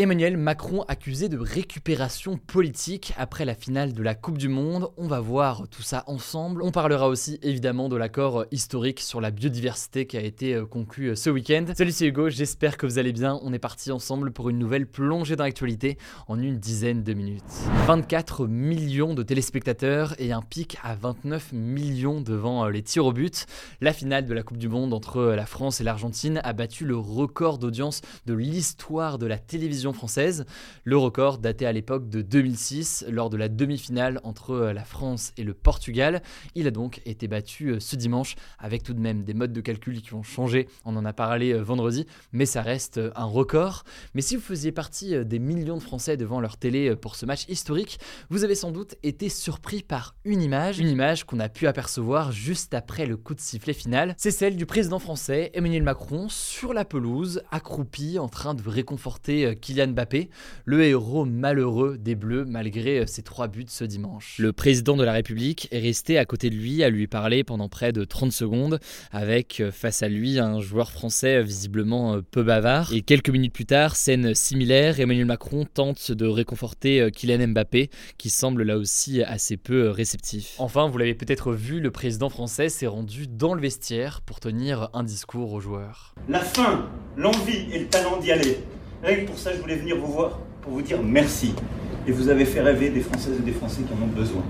Emmanuel Macron accusé de récupération politique après la finale de la Coupe du Monde. On va voir tout ça ensemble. On parlera aussi évidemment de l'accord historique sur la biodiversité qui a été euh, conclu euh, ce week-end. Salut c'est Hugo, j'espère que vous allez bien. On est parti ensemble pour une nouvelle plongée dans l'actualité en une dizaine de minutes. 24 millions de téléspectateurs et un pic à 29 millions devant euh, les tirs au but. La finale de la Coupe du Monde entre la France et l'Argentine a battu le record d'audience de l'histoire de la télévision française. Le record daté à l'époque de 2006 lors de la demi-finale entre euh, la France et le Portugal. Il a donc été battu euh, ce dimanche avec tout de même des modes de calcul qui ont changé. On en a parlé euh, vendredi, mais ça reste un record. Mais si vous faisiez partie des millions de Français devant leur télé pour ce match historique, vous avez sans doute été surpris par une image, une image qu'on a pu apercevoir juste après le coup de sifflet final. C'est celle du président français Emmanuel Macron sur la pelouse, accroupi en train de réconforter Kylian Mbappé, le héros malheureux des Bleus malgré euh, ses trois buts ce dimanche. Le président de la République est resté à côté de lui à lui parler pendant près de 30 secondes avec euh, face à lui un joueur français euh, visiblement peu bavard. Et quelques minutes plus tard, scène similaire, Emmanuel Macron tente de réconforter Kylian Mbappé qui semble là aussi assez peu réceptif. Enfin, vous l'avez peut-être vu, le président français s'est rendu dans le vestiaire pour tenir un discours aux joueurs. La faim, l'envie et le talent d'y aller. Pour ça, je voulais venir vous voir pour vous dire merci. Et vous avez fait rêver des Françaises et des Français qui en ont besoin.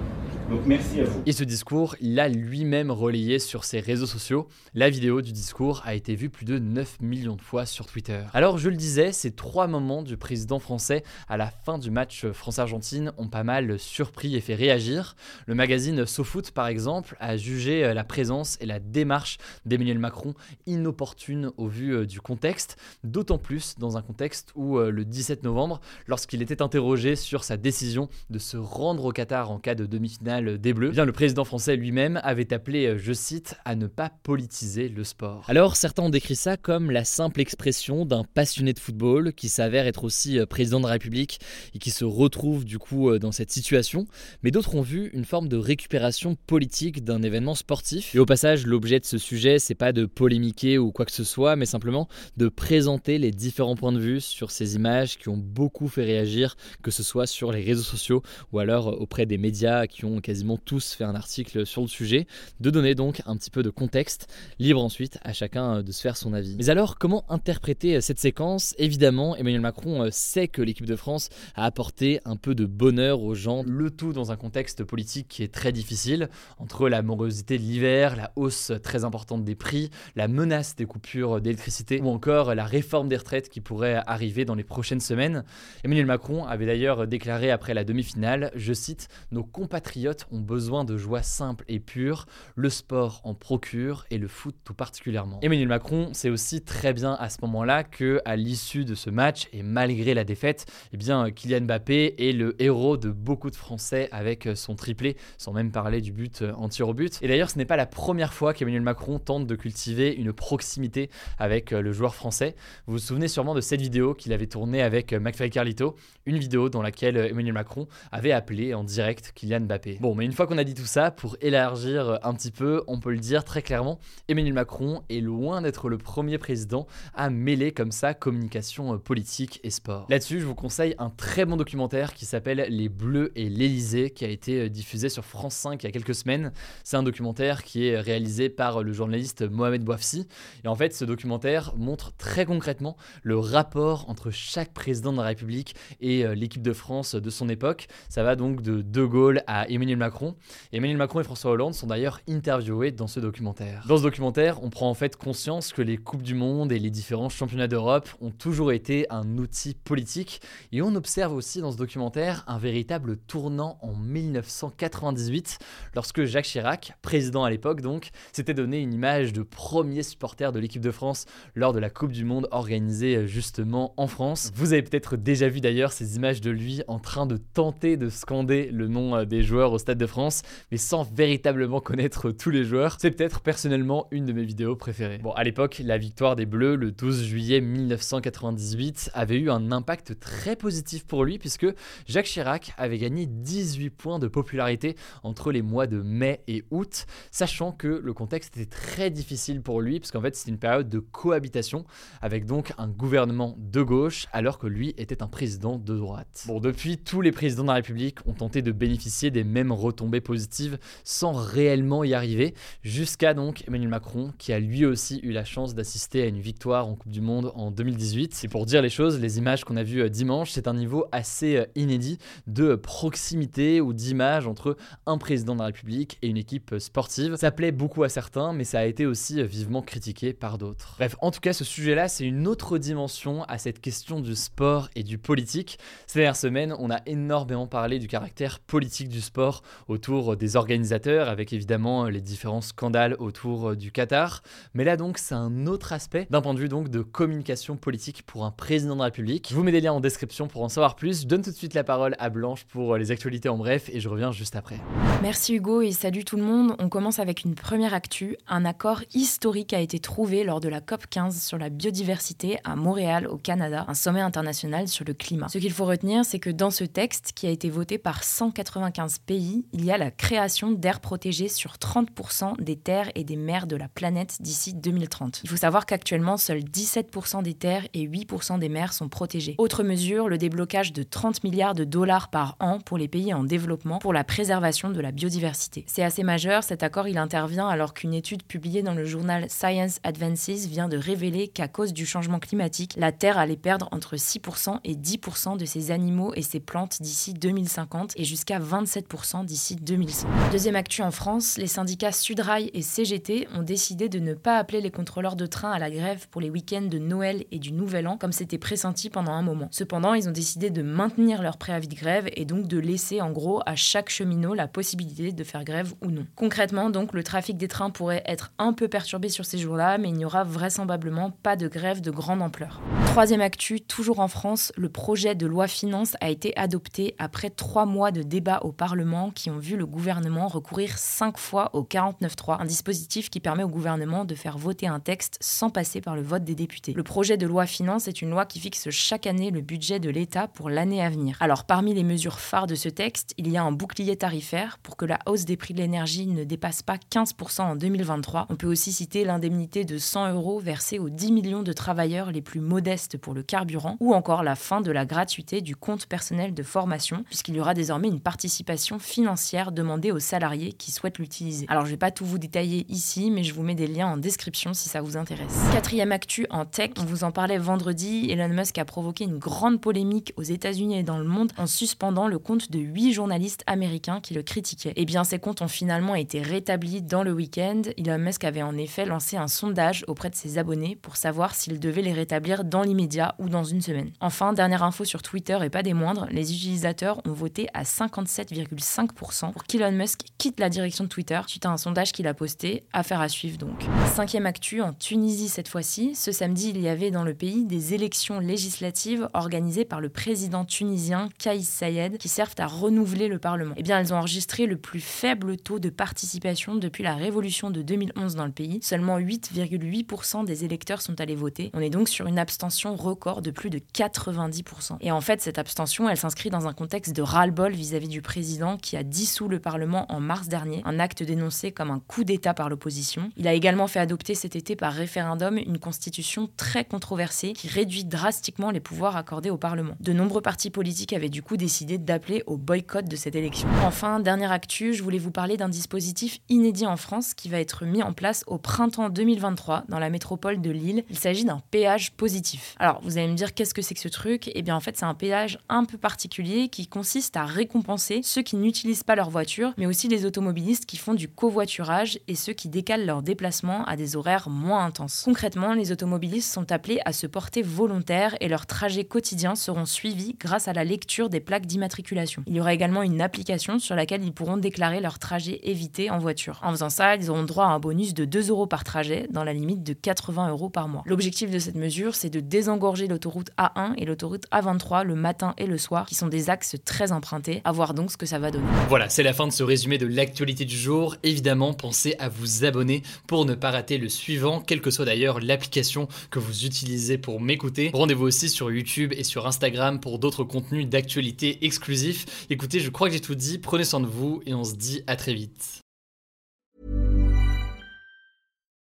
Donc merci à vous. Et ce discours, il l'a lui-même relayé sur ses réseaux sociaux. La vidéo du discours a été vue plus de 9 millions de fois sur Twitter. Alors je le disais, ces trois moments du président français à la fin du match France-Argentine ont pas mal surpris et fait réagir. Le magazine SoFoot par exemple a jugé la présence et la démarche d'Emmanuel Macron inopportune au vu euh, du contexte, d'autant plus dans un contexte où euh, le 17 novembre, lorsqu'il était interrogé sur sa décision de se rendre au Qatar en cas de demi-finale des Bleus, eh bien le président français lui-même avait appelé, euh, je cite, à ne pas politiser le sport. Alors certains ont décrit ça comme la simple expression d'un passionné de football qui s'avère être aussi euh, président de la République et qui se retrouve du coup euh, dans cette situation, mais d'autres ont vu une forme de récupération politique d'un événement sportif. Et au passage, l'objet de ce sujet, c'est pas de polémiquer ou quoi que ce soit, mais simplement de présenter les différents points de vue sur ces images qui ont beaucoup fait réagir, que ce soit sur les réseaux sociaux ou alors auprès des médias qui ont quasiment tous fait un article sur le sujet, de donner donc un petit peu de contexte, libre ensuite à chacun euh, de se faire son avis. Mais alors, comment interpréter euh, cette séquence? Évidemment, Emmanuel Macron euh, sait que l'équipe de France a apporté un peu de bonheur aux gens, le tout dans un contexte politique qui est très difficile, entre la morosité de l'hiver, la hausse très importante des prix, la menace des coupures d'électricité ou encore la réforme des retraites qui pourrait arriver dans les prochaines semaines. Emmanuel Macron avait d'ailleurs déclaré après la demi-finale, je cite, Nos compatriotes ont besoin de joie simple et pure, le sport en procure et le foot tout particulièrement. Emmanuel Macron sait aussi très bien à ce moment-là que à l'issue de ce match et malgré la défaite, eh bien Kylian Mbappé est le héros de beaucoup de Français avec son triplé, sans même parler du but en tir au but. Et d'ailleurs, ce n'est pas la première fois qu'Emmanuel Macron tente de cultiver une proximité avec le joueur français. Vous vous souvenez sûrement de cette vidéo qu'il avait tournée avec McFly Carlito, une vidéo dans laquelle Emmanuel Macron avait appelé en direct Kylian Mbappé. Mais une fois qu'on a dit tout ça, pour élargir un petit peu, on peut le dire très clairement, Emmanuel Macron est loin d'être le premier président à mêler comme ça communication euh, politique et sport. Là-dessus, je vous conseille un très bon documentaire qui s'appelle Les Bleus et l'Elysée, qui a été euh, diffusé sur France 5 il y a quelques semaines. C'est un documentaire qui est réalisé par le journaliste Mohamed Bouafsi. Et en fait, ce documentaire montre très concrètement le rapport entre chaque président de la République et euh, l'équipe de France de son époque. Ça va donc de De Gaulle à Emmanuel Macron. Emmanuel Macron et François Hollande sont d'ailleurs interviewés dans ce documentaire. Dans ce documentaire, on prend en fait conscience que les Coupes du Monde et les différents championnats d'Europe ont toujours été un outil politique et on observe aussi dans ce documentaire un véritable tournant en 1998 lorsque Jacques Chirac, président à l'époque donc, s'était donné une image de premier supporter de l'équipe de France lors de la Coupe du Monde organisée justement en France. Vous avez peut-être déjà vu d'ailleurs ces images de lui en train de tenter de scander le nom euh, des joueurs au Stade de France, mais sans véritablement connaître tous les joueurs. C'est peut-être personnellement une de mes vidéos préférées. Bon, à l'époque, la victoire des Bleus le 12 juillet 1998 avait eu un impact très positif pour lui puisque Jacques Chirac avait gagné 18 points de popularité entre les mois de mai et août, sachant que le contexte était très difficile pour lui puisqu'en fait c'était une période de cohabitation avec donc un gouvernement de gauche alors que lui était un président de droite. Bon, depuis, tous les présidents de la République ont tenté de bénéficier des mêmes retombées positives sans réellement y arriver, jusqu'à donc Emmanuel Macron qui a lui aussi eu la chance d'assister à une victoire en Coupe du Monde en 2018. Et pour dire les choses, les images qu'on a vues euh, dimanche, c'est un niveau assez euh, inédit de proximité ou d'image entre un président de la République et une équipe sportive. Ça plaît beaucoup à certains, mais ça a été aussi euh, vivement critiqué par d'autres. Bref, en tout cas, ce sujet-là, c'est une autre dimension à cette question du sport et du politique. Ces dernières semaines, on a énormément parlé du caractère politique du sport autour des organisateurs, avec évidemment les différents scandales autour du Qatar. Mais là donc, c'est un autre aspect d'un point de vue donc de communication politique pour un président de la République. Je vous mets des liens en description pour en savoir plus. Je donne tout de suite la parole à Blanche pour les actualités en bref et je reviens juste après. Merci Hugo et salut tout le monde. On commence avec une première actu. Un accord historique a été trouvé lors de la COP 15 sur la biodiversité à Montréal au Canada, un sommet international sur le climat. Ce qu'il faut retenir, c'est que dans ce texte, qui a été voté par 195 pays, il y a la création d'aires protégées sur 30% des terres et des mers de la planète d'ici 2030. Il faut savoir qu'actuellement, seuls 17% des terres et 8% des mers sont protégées. Autre mesure, le déblocage de 30 milliards de dollars par an pour les pays en développement pour la préservation de la biodiversité. C'est assez majeur, cet accord il intervient alors qu'une étude publiée dans le journal Science Advances vient de révéler qu'à cause du changement climatique, la Terre allait perdre entre 6% et 10% de ses animaux et ses plantes d'ici 2050 et jusqu'à 27% d'ici 2100. Deuxième actu en France, les syndicats Sudrail et CGT ont décidé de ne pas appeler les contrôleurs de train à la grève pour les week-ends de Noël et du Nouvel An comme c'était pressenti pendant un moment. Cependant, ils ont décidé de maintenir leur préavis de grève et donc de laisser en gros à chaque cheminot la possibilité de faire grève ou non. Concrètement, donc, le trafic des trains pourrait être un peu perturbé sur ces jours-là, mais il n'y aura vraisemblablement pas de grève de grande ampleur. Troisième actu, toujours en France, le projet de loi finance a été adopté après trois mois de débats au Parlement qui ont vu le gouvernement recourir cinq fois au 49.3, un dispositif qui permet au gouvernement de faire voter un texte sans passer par le vote des députés. Le projet de loi finance est une loi qui fixe chaque année le budget de l'État pour l'année à venir. Alors parmi les mesures phares de ce texte, il y a un bouclier tarifaire pour que la hausse des prix de l'énergie ne dépasse pas 15% en 2023. On peut aussi citer l'indemnité de 100 euros versée aux 10 millions de travailleurs les plus modestes pour le carburant, ou encore la fin de la gratuité du compte personnel de formation, puisqu'il y aura désormais une participation financière demandée aux salariés qui souhaitent l'utiliser. Alors je vais pas tout vous détailler ici, mais je vous mets des liens en description si ça vous intéresse. Quatrième actu en tech, on vous en parlait vendredi, Elon Musk a provoqué une grande polémique aux États-Unis et dans le monde en suspendant le compte de 8 journalistes américains qui le critiquaient. Eh bien, ces comptes ont finalement été rétablis dans le week-end. Elon Musk avait en effet lancé un sondage auprès de ses abonnés pour savoir s'il devait les rétablir dans l'immédiat ou dans une semaine. Enfin, dernière info sur Twitter et pas des moindres, les utilisateurs ont voté à 57,5% pour qu'Elon Musk quitte la direction de Twitter suite à un sondage qu'il a posté. Affaire à suivre donc. Cinquième actu en Tunisie cette fois-ci. Ce samedi, il y avait dans le pays des élections législatives organisées par le président tunisien Kais Sayed qui servent à renouveler le Parlement. Eh bien, elles ont enregistré le plus faible taux de participation depuis la révolution de 2011 dans le pays. Seulement 8,8% des électeurs sont allés voter. On est donc sur une abstention record de plus de 90%. Et en fait, cette abstention, elle s'inscrit dans un contexte de ras-le-bol vis-à-vis du président qui a dissous le Parlement en mars dernier, un acte dénoncé comme un coup d'État par l'opposition. Il a également fait adopter cet été par référendum une constitution très controversée qui réduit drastiquement les pouvoirs accordés au Parlement. De nombreux partis politiques avaient du coup décidé d'appeler au boycott de cette élection. Enfin, dernière actu, je voulais vous parler d'un dispositif inédit en France qui va être mis en place au printemps 2023 dans la métropole de Lille. Il s'agit d'un péage positif. Alors, vous allez me dire qu'est-ce que c'est que ce truc? Eh bien, en fait, c'est un péage un peu particulier qui consiste à récompenser ceux qui n'utilisent pas leur voiture, mais aussi les automobilistes qui font du covoiturage et ceux qui décalent leurs déplacements à des horaires moins intenses. Concrètement, les automobilistes sont appelés à se porter volontaires et leurs trajets quotidiens seront suivis grâce à la lecture des plaques d'immatriculation. Il y aura également une application sur laquelle ils pourront déclarer leurs trajets évités en voiture. En faisant ça, ils auront droit à un bonus de 2 euros par trajet dans la limite de 80 euros par mois. L'objectif de cette mesure, c'est de désengorger l'autoroute A1 et l'autoroute A23 le matin et le soir, qui sont des axes très empruntés. À voir donc ce que ça va donner. Voilà, c'est la fin de ce résumé de l'actualité du jour. Évidemment, pensez à vous abonner pour ne pas rater le suivant, quelle que soit d'ailleurs l'application que vous utilisez pour m'écouter. Rendez-vous aussi sur YouTube et sur Instagram pour d'autres contenus d'actualité exclusifs. Écoutez, je crois que j'ai tout dit, prenez soin de vous et on se dit à très vite.